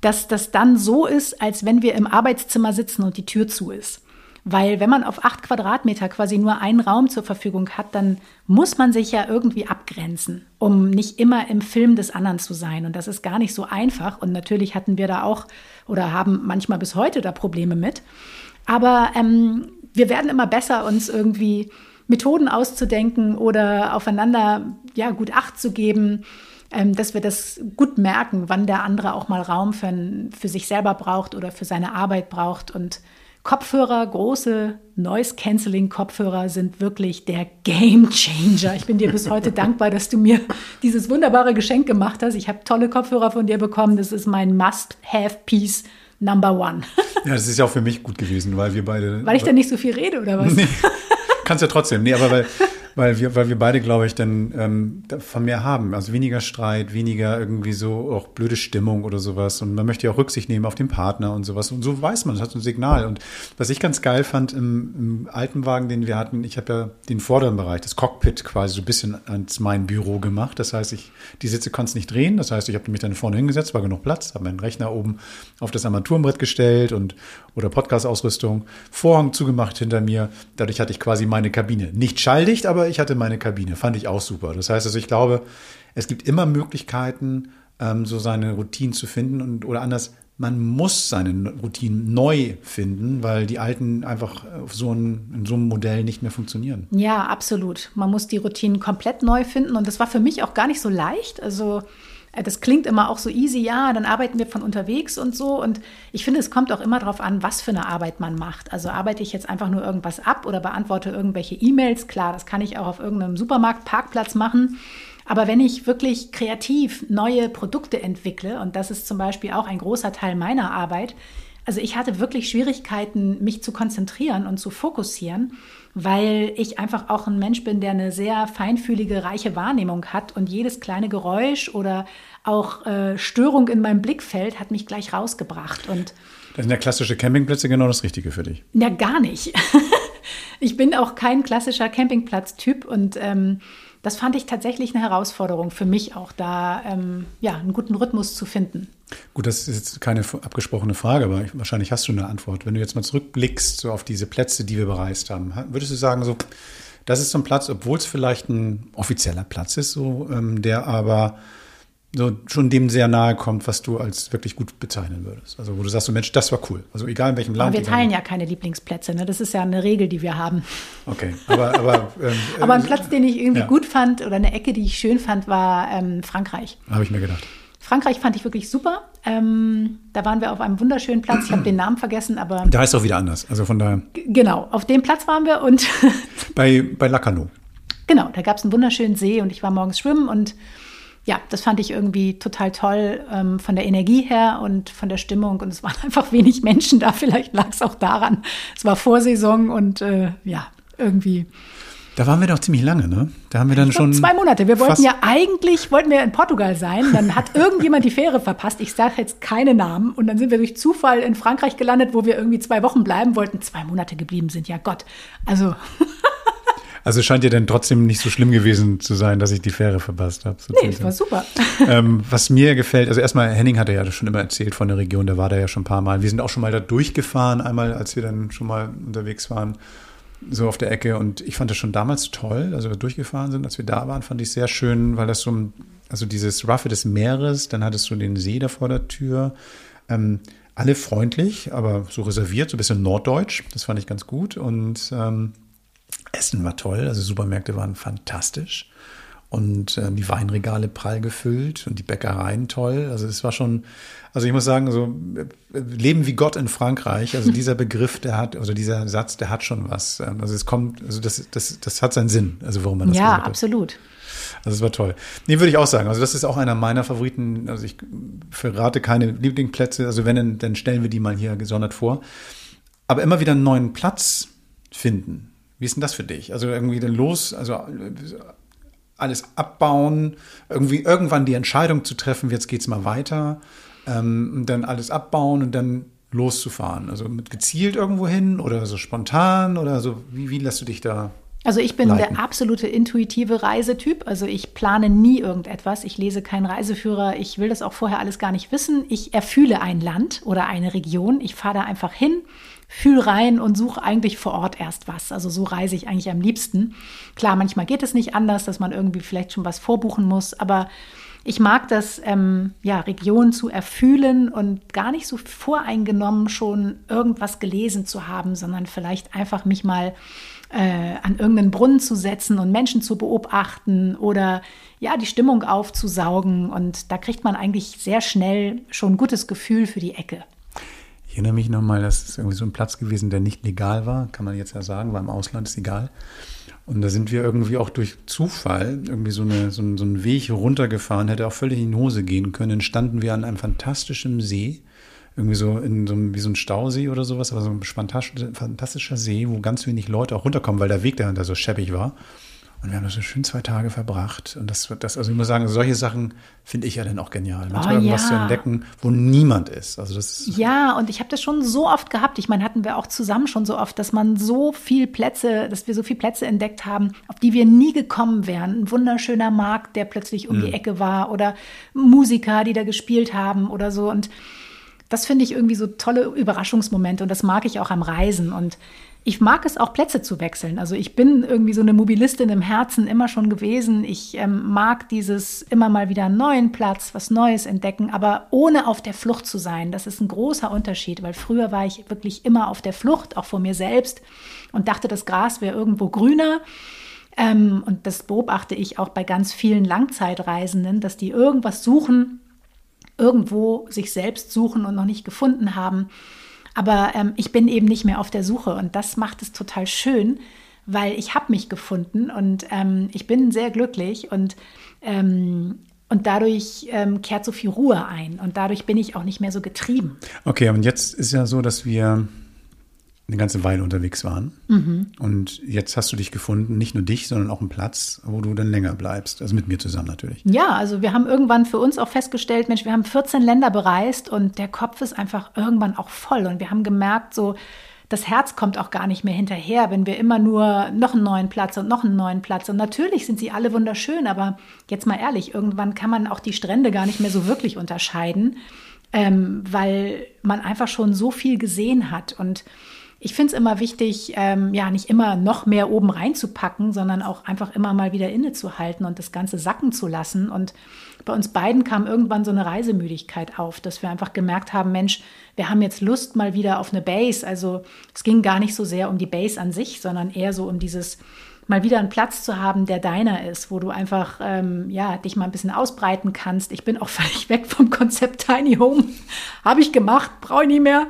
dass das dann so ist, als wenn wir im Arbeitszimmer sitzen und die Tür zu ist. Weil wenn man auf acht Quadratmeter quasi nur einen Raum zur Verfügung hat, dann muss man sich ja irgendwie abgrenzen, um nicht immer im Film des anderen zu sein. Und das ist gar nicht so einfach. Und natürlich hatten wir da auch oder haben manchmal bis heute da Probleme mit. Aber ähm, wir werden immer besser, uns irgendwie Methoden auszudenken oder aufeinander ja, gut Acht zu geben, ähm, dass wir das gut merken, wann der andere auch mal Raum für, für sich selber braucht oder für seine Arbeit braucht. Und Kopfhörer, große Noise-Canceling-Kopfhörer sind wirklich der Game Changer. Ich bin dir bis heute dankbar, dass du mir dieses wunderbare Geschenk gemacht hast. Ich habe tolle Kopfhörer von dir bekommen. Das ist mein Must-Have-Piece Number One. Ja, das ist ja auch für mich gut gewesen, weil wir beide. Weil ich da nicht so viel rede, oder was? Nee, kannst ja trotzdem. Nee, aber weil, weil wir, weil wir beide, glaube ich, dann ähm, von mehr haben. Also weniger Streit, weniger irgendwie so auch blöde Stimmung oder sowas. Und man möchte ja auch Rücksicht nehmen auf den Partner und sowas. Und so weiß man, das hat so ein Signal. Und was ich ganz geil fand im, im alten Wagen, den wir hatten, ich habe ja den vorderen Bereich, das Cockpit quasi so ein bisschen ans mein Büro gemacht. Das heißt, ich die Sitze konnte nicht drehen. Das heißt, ich habe mich dann vorne hingesetzt, war genug Platz, habe meinen Rechner oben auf das Armaturenbrett gestellt und oder Podcast-Ausrüstung, Vorhang zugemacht hinter mir. Dadurch hatte ich quasi meine Kabine. Nicht schalldicht, aber ich hatte meine Kabine. Fand ich auch super. Das heißt also, ich glaube, es gibt immer Möglichkeiten, ähm, so seine Routinen zu finden und oder anders. Man muss seine Routinen neu finden, weil die alten einfach auf so ein, in so einem Modell nicht mehr funktionieren. Ja, absolut. Man muss die Routinen komplett neu finden und das war für mich auch gar nicht so leicht. Also äh, das klingt immer auch so easy, ja, dann arbeiten wir von unterwegs und so. Und ich finde, es kommt auch immer darauf an, was für eine Arbeit man macht. Also arbeite ich jetzt einfach nur irgendwas ab oder beantworte irgendwelche E-Mails. Klar, das kann ich auch auf irgendeinem Supermarktparkplatz machen. Aber wenn ich wirklich kreativ neue Produkte entwickle, und das ist zum Beispiel auch ein großer Teil meiner Arbeit, also ich hatte wirklich Schwierigkeiten, mich zu konzentrieren und zu fokussieren, weil ich einfach auch ein Mensch bin, der eine sehr feinfühlige, reiche Wahrnehmung hat und jedes kleine Geräusch oder auch äh, Störung in meinem Blickfeld hat mich gleich rausgebracht. Und das sind ja klassische Campingplätze genau das Richtige für dich. Ja, gar nicht. ich bin auch kein klassischer Campingplatz-Typ und ähm, das fand ich tatsächlich eine Herausforderung für mich auch, da ähm, ja, einen guten Rhythmus zu finden. Gut, das ist jetzt keine abgesprochene Frage, aber wahrscheinlich hast du eine Antwort. Wenn du jetzt mal zurückblickst so auf diese Plätze, die wir bereist haben, würdest du sagen, so, das ist so ein Platz, obwohl es vielleicht ein offizieller Platz ist, so, ähm, der aber so schon dem sehr nahe kommt, was du als wirklich gut bezeichnen würdest. Also wo du sagst, so Mensch, das war cool. Also egal in welchem Land. Aber wir teilen ja keine Lieblingsplätze, ne? Das ist ja eine Regel, die wir haben. Okay, aber aber, ähm, aber ein Platz, den ich irgendwie ja. gut fand oder eine Ecke, die ich schön fand, war ähm, Frankreich. Habe ich mir gedacht. Frankreich fand ich wirklich super. Ähm, da waren wir auf einem wunderschönen Platz. Ich habe den Namen vergessen, aber. Da heißt auch wieder anders. Also von daher. Genau, auf dem Platz waren wir und. bei, bei Lacanau. Genau, da gab es einen wunderschönen See und ich war morgens schwimmen und ja, das fand ich irgendwie total toll ähm, von der Energie her und von der Stimmung. Und es waren einfach wenig Menschen da. Vielleicht lag es auch daran. Es war Vorsaison und äh, ja, irgendwie. Da waren wir doch ziemlich lange, ne? Da haben wir dann schon. Zwei Monate. Wir wollten ja eigentlich, wollten wir in Portugal sein. Dann hat irgendjemand die Fähre verpasst. Ich sage jetzt keine Namen. Und dann sind wir durch Zufall in Frankreich gelandet, wo wir irgendwie zwei Wochen bleiben wollten. Zwei Monate geblieben sind. Ja Gott. Also. Also scheint dir denn trotzdem nicht so schlimm gewesen zu sein, dass ich die Fähre verpasst habe. Nee, das war super. Ähm, was mir gefällt, also erstmal, Henning hatte ja schon immer erzählt von der Region, der war da ja schon ein paar Mal. Wir sind auch schon mal da durchgefahren, einmal, als wir dann schon mal unterwegs waren, so auf der Ecke. Und ich fand das schon damals toll, also wir durchgefahren sind, als wir da waren, fand ich sehr schön, weil das so, also dieses Ruffe des Meeres, dann hattest du den See da vor der Tür. Ähm, alle freundlich, aber so reserviert, so ein bisschen norddeutsch. Das fand ich ganz gut. Und ähm, Essen war toll, also Supermärkte waren fantastisch und äh, die Weinregale prall gefüllt und die Bäckereien toll. Also es war schon, also ich muss sagen, so äh, Leben wie Gott in Frankreich, also dieser Begriff, der hat, also dieser Satz, der hat schon was. Ähm, also es kommt, also das, das, das hat seinen Sinn, also warum man das Ja, absolut. Also es war toll. Nee, würde ich auch sagen. Also das ist auch einer meiner Favoriten. Also ich verrate keine Lieblingsplätze. Also wenn, dann stellen wir die mal hier gesondert vor. Aber immer wieder einen neuen Platz finden wie ist denn das für dich? Also irgendwie dann los, also alles abbauen, irgendwie irgendwann die Entscheidung zu treffen, jetzt geht's mal weiter, ähm, und dann alles abbauen und dann loszufahren. Also mit gezielt irgendwo hin oder so spontan oder so, wie, wie lässt du dich da also ich bin leiten. der absolute intuitive Reisetyp. Also ich plane nie irgendetwas. Ich lese keinen Reiseführer. Ich will das auch vorher alles gar nicht wissen. Ich erfühle ein Land oder eine Region. Ich fahre da einfach hin, fühl rein und suche eigentlich vor Ort erst was. Also so reise ich eigentlich am liebsten. Klar, manchmal geht es nicht anders, dass man irgendwie vielleicht schon was vorbuchen muss, aber ich mag das, ähm, ja, Regionen zu erfühlen und gar nicht so voreingenommen schon irgendwas gelesen zu haben, sondern vielleicht einfach mich mal äh, an irgendeinen Brunnen zu setzen und Menschen zu beobachten oder ja, die Stimmung aufzusaugen. Und da kriegt man eigentlich sehr schnell schon ein gutes Gefühl für die Ecke. Erinnere mich nochmal, das ist irgendwie so ein Platz gewesen, der nicht legal war, kann man jetzt ja sagen, war im Ausland, ist egal. Und da sind wir irgendwie auch durch Zufall irgendwie so, eine, so, einen, so einen Weg runtergefahren, hätte auch völlig in die Hose gehen können. Standen wir an einem fantastischen See, irgendwie so in so einem, wie so ein Stausee oder sowas, aber so ein fantastischer See, wo ganz wenig Leute auch runterkommen, weil der Weg dahinter so scheppig war. Und wir haben da so schön zwei Tage verbracht. Und das, das also ich muss sagen, solche Sachen finde ich ja dann auch genial. Manchmal oh, irgendwas ja. zu entdecken, wo niemand ist. Also das ja, und ich habe das schon so oft gehabt. Ich meine, hatten wir auch zusammen schon so oft, dass man so viel Plätze, dass wir so viele Plätze entdeckt haben, auf die wir nie gekommen wären. Ein wunderschöner Markt, der plötzlich um mhm. die Ecke war oder Musiker, die da gespielt haben oder so. Und das finde ich irgendwie so tolle Überraschungsmomente und das mag ich auch am Reisen. Und ich mag es auch, Plätze zu wechseln. Also ich bin irgendwie so eine Mobilistin im Herzen immer schon gewesen. Ich ähm, mag dieses immer mal wieder einen neuen Platz, was Neues entdecken, aber ohne auf der Flucht zu sein. Das ist ein großer Unterschied, weil früher war ich wirklich immer auf der Flucht, auch vor mir selbst und dachte, das Gras wäre irgendwo grüner. Ähm, und das beobachte ich auch bei ganz vielen Langzeitreisenden, dass die irgendwas suchen, irgendwo sich selbst suchen und noch nicht gefunden haben. Aber ähm, ich bin eben nicht mehr auf der Suche und das macht es total schön, weil ich habe mich gefunden und ähm, ich bin sehr glücklich und ähm, Und dadurch ähm, kehrt so viel Ruhe ein und dadurch bin ich auch nicht mehr so getrieben. Okay, und jetzt ist ja so, dass wir eine ganze Weile unterwegs waren. Mhm. Und jetzt hast du dich gefunden, nicht nur dich, sondern auch einen Platz, wo du dann länger bleibst. Also mit mir zusammen natürlich. Ja, also wir haben irgendwann für uns auch festgestellt, Mensch, wir haben 14 Länder bereist und der Kopf ist einfach irgendwann auch voll. Und wir haben gemerkt, so, das Herz kommt auch gar nicht mehr hinterher, wenn wir immer nur noch einen neuen Platz und noch einen neuen Platz. Und natürlich sind sie alle wunderschön, aber jetzt mal ehrlich, irgendwann kann man auch die Strände gar nicht mehr so wirklich unterscheiden, ähm, weil man einfach schon so viel gesehen hat. Und ich finde es immer wichtig, ähm, ja, nicht immer noch mehr oben reinzupacken, sondern auch einfach immer mal wieder innezuhalten und das Ganze sacken zu lassen. Und bei uns beiden kam irgendwann so eine Reisemüdigkeit auf, dass wir einfach gemerkt haben, Mensch, wir haben jetzt Lust mal wieder auf eine Base. Also es ging gar nicht so sehr um die Base an sich, sondern eher so um dieses mal wieder einen Platz zu haben, der deiner ist, wo du einfach ähm, ja dich mal ein bisschen ausbreiten kannst. Ich bin auch völlig weg vom Konzept Tiny Home. Habe ich gemacht, brauche ich nicht mehr.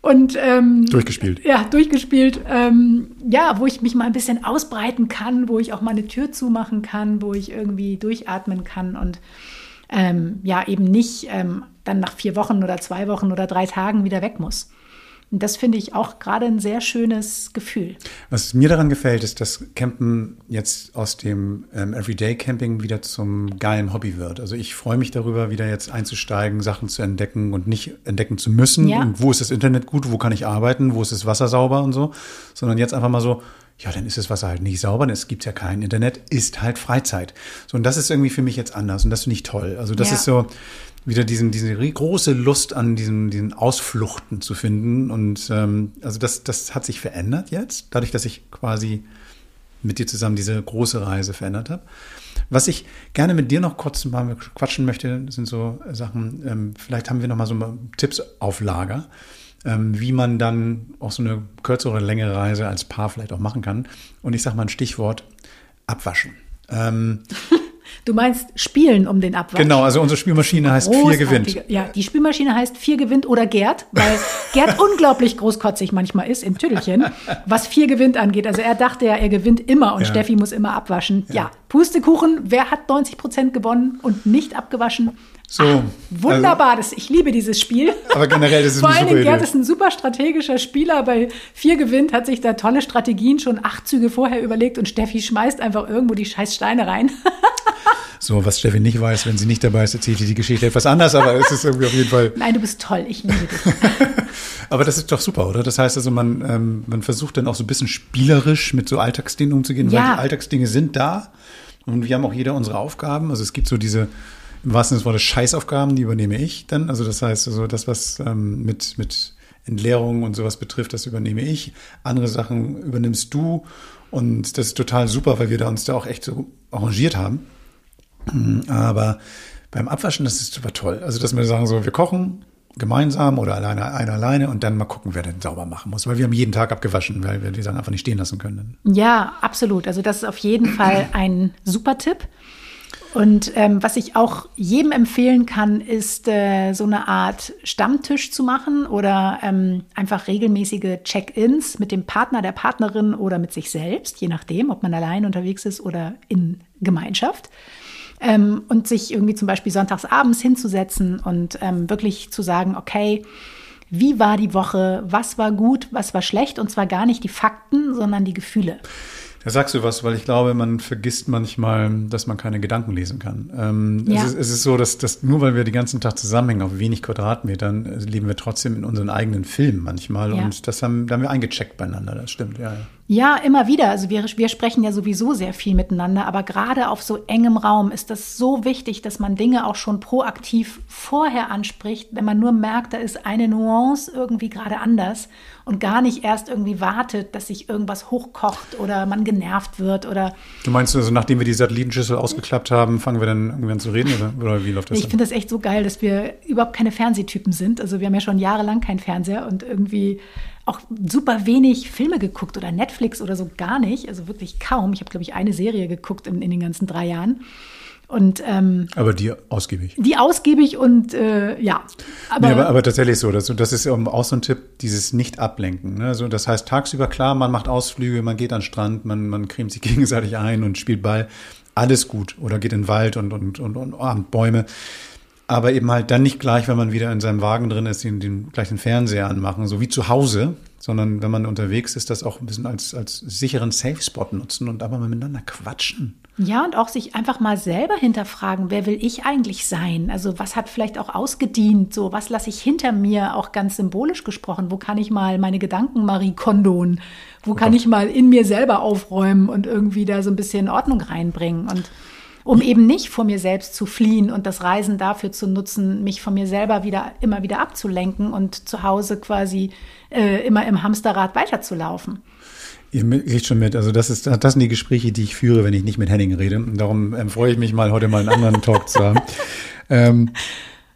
Und ähm, durchgespielt. Ja, durchgespielt. Ähm, ja, wo ich mich mal ein bisschen ausbreiten kann, wo ich auch mal eine Tür zumachen kann, wo ich irgendwie durchatmen kann und ähm, ja, eben nicht ähm, dann nach vier Wochen oder zwei Wochen oder drei Tagen wieder weg muss. Und das finde ich auch gerade ein sehr schönes Gefühl. Was mir daran gefällt, ist, dass Campen jetzt aus dem ähm, Everyday Camping wieder zum geilen Hobby wird. Also ich freue mich darüber, wieder jetzt einzusteigen, Sachen zu entdecken und nicht entdecken zu müssen. Ja. Und wo ist das Internet gut, wo kann ich arbeiten, wo ist das Wasser sauber und so, sondern jetzt einfach mal so, ja, dann ist das Wasser halt nicht sauber, es gibt ja kein Internet, ist halt Freizeit. So, und das ist irgendwie für mich jetzt anders und das finde ich toll. Also das ja. ist so, wieder diesen, diese große Lust an diesen, diesen Ausfluchten zu finden. Und ähm, also das, das hat sich verändert jetzt, dadurch, dass ich quasi mit dir zusammen diese große Reise verändert habe. Was ich gerne mit dir noch kurz mal quatschen möchte, sind so Sachen, ähm, vielleicht haben wir noch mal so Tipps auf Lager, ähm, wie man dann auch so eine kürzere oder längere Reise als Paar vielleicht auch machen kann. Und ich sage mal ein Stichwort, abwaschen. Ähm, Du meinst Spielen um den Abwasch. Genau, also unsere Spielmaschine heißt Vier gewinnt. Ja, die Spielmaschine heißt Vier gewinnt oder Gerd, weil Gerd unglaublich großkotzig manchmal ist im Tüdelchen, was Vier gewinnt angeht. Also er dachte ja, er gewinnt immer und ja. Steffi muss immer abwaschen. Ja, ja Pustekuchen, wer hat 90 Prozent gewonnen und nicht abgewaschen? So, ah, wunderbar, also, das, ich liebe dieses Spiel. Aber generell ist es Vor allen Dingen, Gerd ist ein super strategischer Spieler. Bei vier gewinnt hat sich da tolle Strategien schon acht Züge vorher überlegt und Steffi schmeißt einfach irgendwo die scheiß Steine rein. So, was Steffi nicht weiß, wenn sie nicht dabei ist, erzählt sie die Geschichte etwas anders, aber es ist irgendwie auf jeden Fall. Nein, du bist toll, ich liebe dich. aber das ist doch super, oder? Das heißt also, man, ähm, man versucht dann auch so ein bisschen spielerisch mit so Alltagsdingen umzugehen, ja. weil die Alltagsdinge sind da und wir haben auch jeder unsere Aufgaben. Also es gibt so diese, im wahrsten Sinne des Wortes, Scheißaufgaben, die übernehme ich dann. Also das heißt, also das, was ähm, mit, mit Entleerung und sowas betrifft, das übernehme ich. Andere Sachen übernimmst du. Und das ist total super, weil wir da uns da auch echt so arrangiert haben. Aber beim Abwaschen, das ist super toll. Also, dass wir sagen so, wir kochen gemeinsam oder alleine, einer alleine und dann mal gucken, wer den sauber machen muss. Weil wir haben jeden Tag abgewaschen, weil wir die Sachen einfach nicht stehen lassen können. Ja, absolut. Also das ist auf jeden Fall ein super Tipp. Und ähm, was ich auch jedem empfehlen kann, ist äh, so eine Art Stammtisch zu machen oder ähm, einfach regelmäßige Check-ins mit dem Partner, der Partnerin oder mit sich selbst, je nachdem, ob man allein unterwegs ist oder in Gemeinschaft. Ähm, und sich irgendwie zum Beispiel sonntags abends hinzusetzen und ähm, wirklich zu sagen, okay, wie war die Woche, was war gut, was war schlecht? Und zwar gar nicht die Fakten, sondern die Gefühle. Da sagst du was, weil ich glaube, man vergisst manchmal, dass man keine Gedanken lesen kann. Ähm, ja. es, ist, es, ist, so, dass, dass nur weil wir den ganzen Tag zusammenhängen auf wenig Quadratmetern, äh, leben wir trotzdem in unseren eigenen Filmen manchmal. Ja. Und das haben, da haben wir eingecheckt beieinander, das stimmt, ja. ja. Ja, immer wieder. Also wir, wir sprechen ja sowieso sehr viel miteinander, aber gerade auf so engem Raum ist das so wichtig, dass man Dinge auch schon proaktiv vorher anspricht, wenn man nur merkt, da ist eine Nuance irgendwie gerade anders und gar nicht erst irgendwie wartet, dass sich irgendwas hochkocht oder man genervt wird oder. Du meinst also, nachdem wir die Satellitenschüssel ausgeklappt haben, fangen wir dann irgendwie an zu reden oder, oder wie läuft das? Ich finde das echt so geil, dass wir überhaupt keine Fernsehtypen sind. Also wir haben ja schon jahrelang keinen Fernseher und irgendwie auch super wenig Filme geguckt oder Netflix oder so gar nicht. Also wirklich kaum. Ich habe, glaube ich, eine Serie geguckt in, in den ganzen drei Jahren. Und, ähm, aber die ausgiebig. Die ausgiebig und äh, ja. Aber, nee, aber, aber, tatsächlich so. Das, das ist auch so ein Tipp, dieses Nicht-Ablenken. Ne? Also das heißt, tagsüber klar, man macht Ausflüge, man geht an den Strand, man, man cremt sich gegenseitig ein und spielt Ball. alles gut. Oder geht in den Wald und, und, und, und umarmt Bäume. Aber eben halt dann nicht gleich, wenn man wieder in seinem Wagen drin ist, den, den gleich den Fernseher anmachen, so wie zu Hause, sondern wenn man unterwegs ist, das auch ein bisschen als, als sicheren Safe-Spot nutzen und aber mal miteinander quatschen. Ja, und auch sich einfach mal selber hinterfragen, wer will ich eigentlich sein? Also was hat vielleicht auch ausgedient? So, was lasse ich hinter mir, auch ganz symbolisch gesprochen? Wo kann ich mal meine Gedanken Marie Kondon? Wo kann ich mal in mir selber aufräumen und irgendwie da so ein bisschen Ordnung reinbringen? Und um eben nicht vor mir selbst zu fliehen und das Reisen dafür zu nutzen, mich von mir selber wieder immer wieder abzulenken und zu Hause quasi äh, immer im Hamsterrad weiterzulaufen. Ihr kriegt schon mit. Also das ist, das sind die Gespräche, die ich führe, wenn ich nicht mit Henning rede. Und darum ähm, freue ich mich mal, heute mal einen anderen Talk zu haben. Ähm,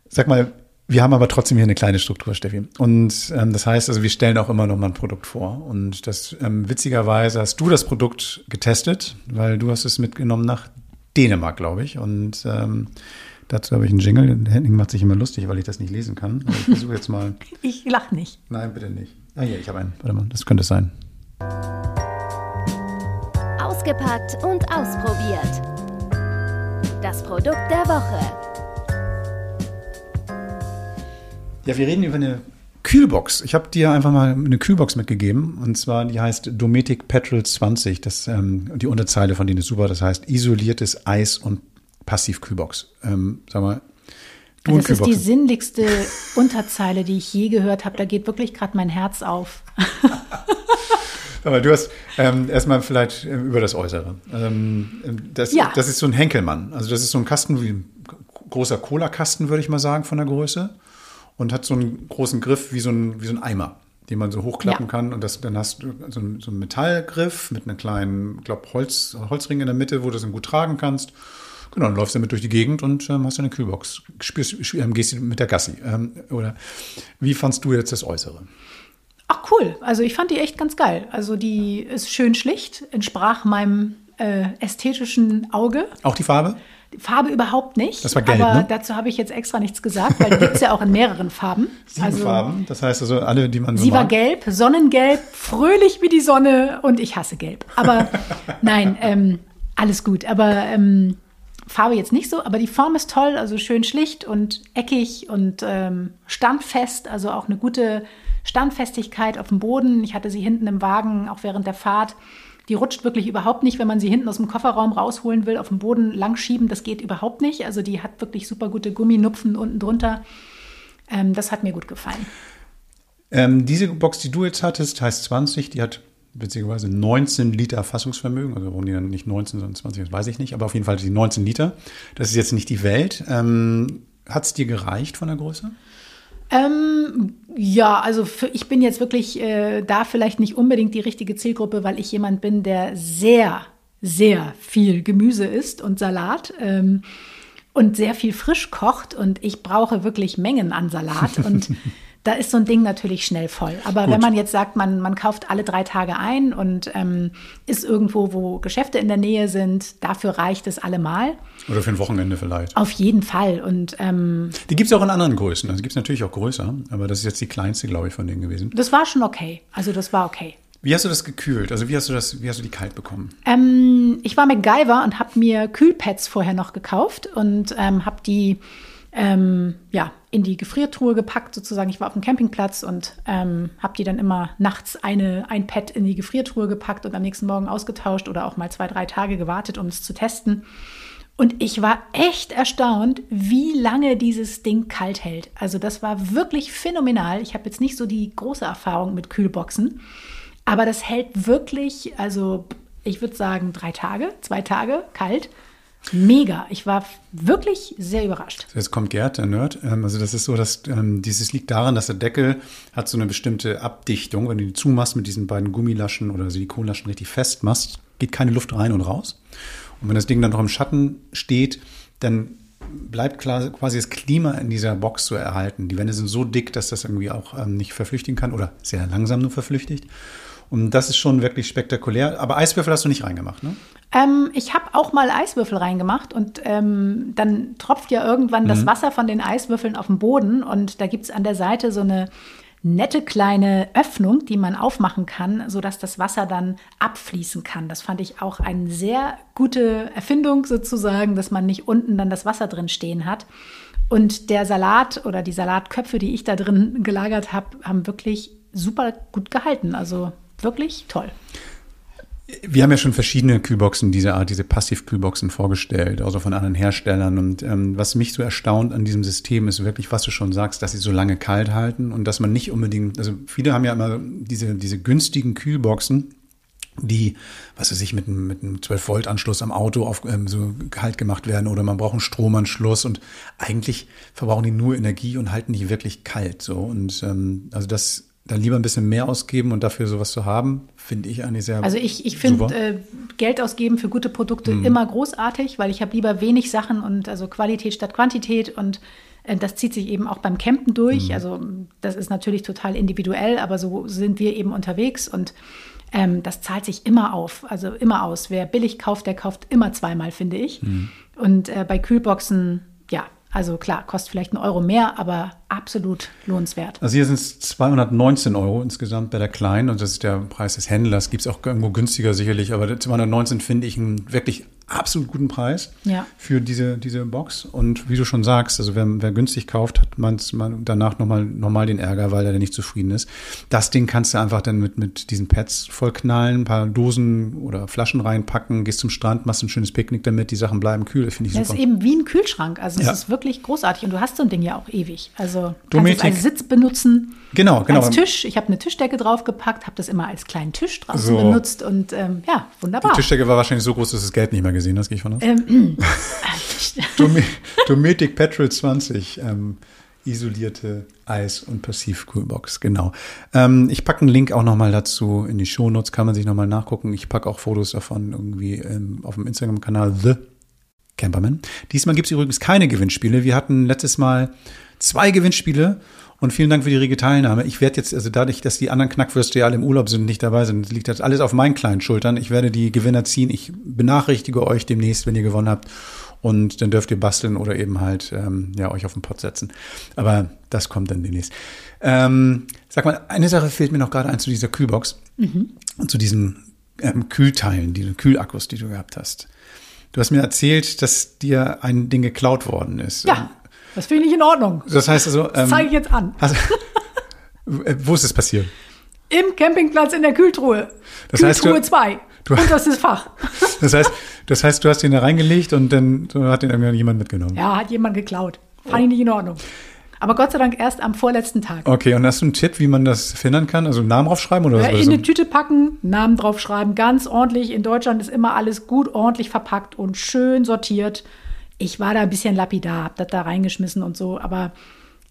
sag mal, wir haben aber trotzdem hier eine kleine Struktur, Steffi. Und ähm, das heißt, also wir stellen auch immer noch mal ein Produkt vor. Und das ähm, witzigerweise hast du das Produkt getestet, weil du hast es mitgenommen nach Dänemark, glaube ich. Und ähm, dazu habe ich einen Jingle. Henning macht sich immer lustig, weil ich das nicht lesen kann. Aber ich versuche jetzt mal. Ich lache nicht. Nein, bitte nicht. Ah ja, ich habe einen. Warte mal, das könnte es sein. Ausgepackt und ausprobiert. Das Produkt der Woche. Ja, wir reden über eine Kühlbox. Ich habe dir einfach mal eine Kühlbox mitgegeben. Und zwar, die heißt Dometic Petrol 20. Das, ähm, die Unterzeile von denen ist super. Das heißt isoliertes Eis- und Passivkühlbox. Ähm, sag mal, du Also das ist die sinnlichste Unterzeile, die ich je gehört habe. Da geht wirklich gerade mein Herz auf. Aber du hast ähm, erstmal vielleicht äh, über das Äußere. Ähm, das, Ja. das ist so ein Henkelmann. Also das ist so ein Kasten wie ein großer Cola-Kasten, würde ich mal sagen, von der Größe. Und hat so einen großen Griff wie so ein, wie so ein Eimer, den man so hochklappen Ja. kann. Und das, dann hast du so einen, so einen Metallgriff mit einem kleinen, ich glaube, Holz, Holzring in der Mitte, wo du dann gut tragen kannst. Genau, dann läufst du damit durch die Gegend und ähm, hast eine Kühlbox. Spürst, spür- ähm, gehst du mit der Gassi. Ähm, oder wie fandst du jetzt das Äußere? Ach cool, also ich fand die echt ganz geil. Also die ist schön schlicht, entsprach meinem äh, ästhetischen Auge. Auch die Farbe? Farbe überhaupt nicht. Das war gelb, Aber ne? dazu habe ich jetzt extra nichts gesagt, weil die gibt es ja auch in mehreren Farben. Sieben Farben. Das heißt also alle, die man so Sie war mag. gelb, sonnengelb, fröhlich wie die Sonne und ich hasse gelb. Aber nein, ähm, alles gut. Aber ähm, Farbe jetzt nicht so, aber die Form ist toll, also schön schlicht und eckig und ähm, standfest, also auch eine gute Standfestigkeit auf dem Boden. Ich hatte sie hinten im Wagen, auch während der Fahrt. Die rutscht wirklich überhaupt nicht, wenn man sie hinten aus dem Kofferraum rausholen will, auf dem Boden langschieben. Das geht überhaupt nicht. Also die hat wirklich super gute Gumminupfen unten drunter. Ähm, das hat mir gut gefallen. Ähm, diese Box, die du jetzt hattest, heißt 20. Die hat witzigerweise 19 Liter Fassungsvermögen. Also warum die dann nicht 19, sondern 20, das weiß ich nicht. Aber auf jeden Fall die 19 Liter. Das ist jetzt nicht die Welt. Ähm, hat es dir gereicht von der Größe? Ähm, ja, also für, ich bin jetzt wirklich äh, da vielleicht nicht unbedingt die richtige Zielgruppe, weil ich jemand bin, der sehr, sehr viel Gemüse isst und Salat ähm, und sehr viel frisch kocht und ich brauche wirklich Mengen an Salat und da ist so ein Ding natürlich schnell voll. Aber Gut. wenn man jetzt sagt, man, man kauft alle drei Tage ein und ähm, ist irgendwo, wo Geschäfte in der Nähe sind, dafür reicht es allemal. Oder für ein Wochenende vielleicht? Auf jeden Fall. Und ähm, Die gibt es auch in anderen Größen. Also gibt es natürlich auch größer. Aber das ist jetzt die kleinste, glaube ich, von denen gewesen. das war schon okay. Also das war okay. Wie hast du das gekühlt? Also wie hast du das, wie hast du die kalt bekommen? Ähm, ich war MacGyver und habe mir Kühlpads vorher noch gekauft und ähm, habe die ähm, ja, in die Gefriertruhe gepackt sozusagen. Ich war auf dem Campingplatz und ähm, habe die dann immer nachts eine, ein Pad in die Gefriertruhe gepackt und am nächsten Morgen ausgetauscht oder auch mal zwei, drei Tage gewartet, um es zu testen. Und ich war echt erstaunt, wie lange dieses Ding kalt hält. Also das war wirklich phänomenal. Ich habe jetzt nicht so die große Erfahrung mit Kühlboxen, aber das hält wirklich, also ich würde sagen drei Tage, zwei Tage kalt. Mega. Ich war wirklich sehr überrascht. Jetzt kommt Gerd, der Nerd. Ähm, Also das ist so, dass ähm, dieses liegt daran, dass der Deckel hat so eine bestimmte Abdichtung. Wenn du die zumachst mit diesen beiden Gummilaschen oder Silikonlaschen richtig fest machst, geht keine Luft rein und raus. Und wenn das Ding dann noch im Schatten steht, dann bleibt quasi das Klima in dieser Box so erhalten. Die Wände sind so dick, dass das irgendwie auch ähm, nicht verflüchtigen kann oder sehr langsam nur verflüchtigt. Und das ist schon wirklich spektakulär. Aber Eiswürfel hast du nicht reingemacht, ne? Ähm, ich habe auch mal Eiswürfel reingemacht und ähm, dann tropft ja irgendwann das Wasser von den Eiswürfeln auf den Boden und da gibt es an der Seite so eine nette kleine Öffnung, die man aufmachen kann, sodass das Wasser dann abfließen kann. Das fand ich auch eine sehr gute Erfindung sozusagen, dass man nicht unten dann das Wasser drin stehen hat. Und der Salat oder die Salatköpfe, die ich da drin gelagert habe, haben wirklich super gut gehalten. Also wirklich toll. Wir haben ja schon verschiedene Kühlboxen dieser Art, diese Passiv-Kühlboxen vorgestellt, also von anderen Herstellern. Und ähm, was mich so erstaunt an diesem System ist wirklich, was du schon sagst, dass sie so lange kalt halten und dass man nicht unbedingt, also viele haben ja immer diese, diese günstigen Kühlboxen, die, was weiß ich, mit einem, mit einem 12-Volt-Anschluss am Auto auf, ähm, so kalt gemacht werden oder man braucht einen Stromanschluss und eigentlich verbrauchen die nur Energie und halten nicht wirklich kalt. So. Und ähm, also das dann lieber ein bisschen mehr ausgeben und dafür sowas zu haben, finde ich eigentlich sehr Also ich, ich finde äh, Geld ausgeben für gute Produkte mhm. immer großartig, weil ich habe lieber wenig Sachen und also Qualität statt Quantität und äh, das zieht sich eben auch beim Campen durch. Mhm. Also das ist natürlich total individuell, aber so sind wir eben unterwegs und ähm, das zahlt sich immer auf, also immer aus. Wer billig kauft, der kauft immer zweimal, finde ich. Mhm. Und äh, bei Kühlboxen, ja, also klar, kostet vielleicht einen Euro mehr, aber absolut lohnenswert. Also hier sind es 219 Euro insgesamt bei der kleinen und das ist der Preis des Händlers. Gibt es auch irgendwo günstiger sicherlich, aber 219 finde ich einen wirklich absolut guten Preis ja. für diese, diese Box. Und wie du schon sagst, also wer, wer günstig kauft, hat man danach nochmal normal den Ärger, weil er nicht zufrieden ist. Das Ding kannst du einfach dann mit, mit diesen Pads vollknallen, ein paar Dosen oder Flaschen reinpacken, gehst zum Strand, machst ein schönes Picknick damit, die Sachen bleiben kühl, finde ich das super. Das ist eben wie ein Kühlschrank, also es ja. ist wirklich großartig und du hast so ein Ding ja auch ewig. Also du kannst als Sitz benutzen. Genau, genau. Als Tisch. Ich habe eine Tischdecke draufgepackt, habe das immer als kleinen Tisch draußen so. benutzt und ähm, ja, wunderbar. Die Tischdecke war wahrscheinlich so groß, dass das Geld nicht mehr gesehen hast, gehe ich von aus. Ähm, Dometic Petrol 20. Ähm, isolierte Eis- und Passivkühlbox, genau. Ähm, ich packe einen Link auch nochmal dazu in die Shownotes, kann man sich nochmal nachgucken. Ich packe auch Fotos davon irgendwie ähm, auf dem Instagram-Kanal The Camperman. Diesmal gibt es übrigens keine Gewinnspiele. Wir hatten letztes Mal zwei Gewinnspiele und vielen Dank für die rege Teilnahme. Ich werde jetzt, also dadurch, dass die anderen Knackwürste ja alle im Urlaub sind, nicht dabei sind, liegt das alles auf meinen kleinen Schultern. Ich werde die Gewinner ziehen. Ich benachrichtige euch demnächst, wenn ihr gewonnen habt. Und dann dürft ihr basteln oder eben halt ähm, ja, euch auf den Pott setzen. Aber das kommt dann demnächst. Ähm, sag mal, eine Sache fehlt mir noch gerade ein zu dieser Kühlbox mhm. und zu diesen ähm, Kühlteilen, diese Kühlakkus, die du gehabt hast. Du hast mir erzählt, dass dir ein Ding geklaut worden ist. Ja. Das finde ich nicht in Ordnung. Das heißt also. Ähm, zeige ich jetzt an. Hast, wo ist es passiert? Im Campingplatz in der Kühltruhe. Das Kühltruhe 2. Du, und das ist Fach. Das heißt, das heißt, du hast ihn da reingelegt und dann hat ihn irgendwann jemand mitgenommen. Ja, hat jemand geklaut. Fand ich nicht in Ordnung. Aber Gott sei Dank erst am vorletzten Tag. Okay, und hast du einen Tipp, wie man das verhindern kann? Also Namen draufschreiben oder ja, was? In eine Tüte packen, Namen draufschreiben, ganz ordentlich. In Deutschland ist immer alles gut ordentlich verpackt und schön sortiert. Ich war da ein bisschen lapidar, hab das da reingeschmissen und so, aber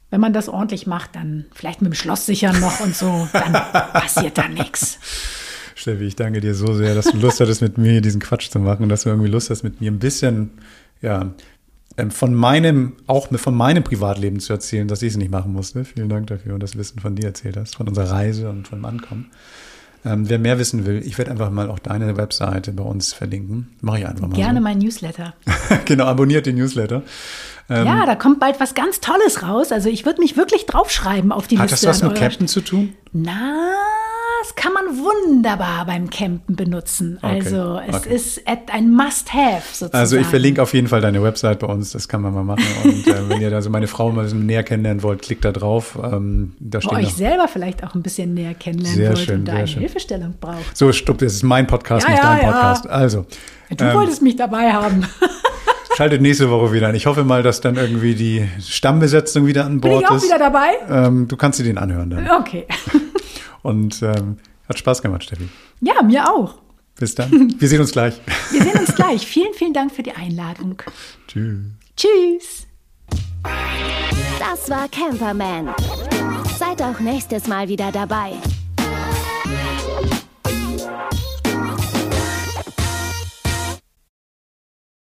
wenn man das ordentlich macht, dann vielleicht mit dem Schloss sichern noch und so, dann passiert da nichts. Steffi, ich danke dir so sehr, dass du Lust hattest, mit mir diesen Quatsch zu machen und dass du irgendwie Lust hast, mit mir ein bisschen, ja, ähm, von meinem, auch von meinem Privatleben zu erzählen, dass ich es nicht machen musste. Vielen Dank dafür und das Wissen von dir erzählt hast, von unserer Reise und von dem Ankommen. Ähm, wer mehr wissen will, ich werde einfach mal auch deine Webseite bei uns verlinken. Mache ich einfach mal. Gerne so. mein Newsletter. genau, abonniert den Newsletter. Ähm, ja, da kommt bald was ganz Tolles raus. Also ich würde mich wirklich draufschreiben auf die hat Liste. Hat das was mit Captain zu tun? Na, das kann man wunderbar beim Campen benutzen. Okay. Also es okay. ist ein Must-Have sozusagen. Also ich verlinke auf jeden Fall deine Website bei uns, das kann man mal machen. Und äh, wenn ihr also meine Frau mal näher kennenlernen wollt, klickt da drauf. Ähm, da Wo euch selber vielleicht auch ein bisschen näher kennenlernen sehr wollt schön, und da eine schön. Hilfestellung braucht. So, stopp, das ist mein Podcast, ja, nicht ja, dein Podcast. Also. Du ähm, wolltest mich dabei haben. Schaltet nächste Woche wieder an. Ich hoffe mal, dass dann irgendwie die Stammbesetzung wieder an Bord ist. Bin ich auch ist. wieder dabei? Ähm, du kannst sie den anhören dann. Okay. Und ähm, hat Spaß gemacht, Steffi. Ja, mir auch. Bis dann. Wir sehen uns gleich. Wir sehen uns gleich. Vielen, vielen Dank für die Einladung. Tschüss. Tschüss. Das war Camperman. Seid auch nächstes Mal wieder dabei.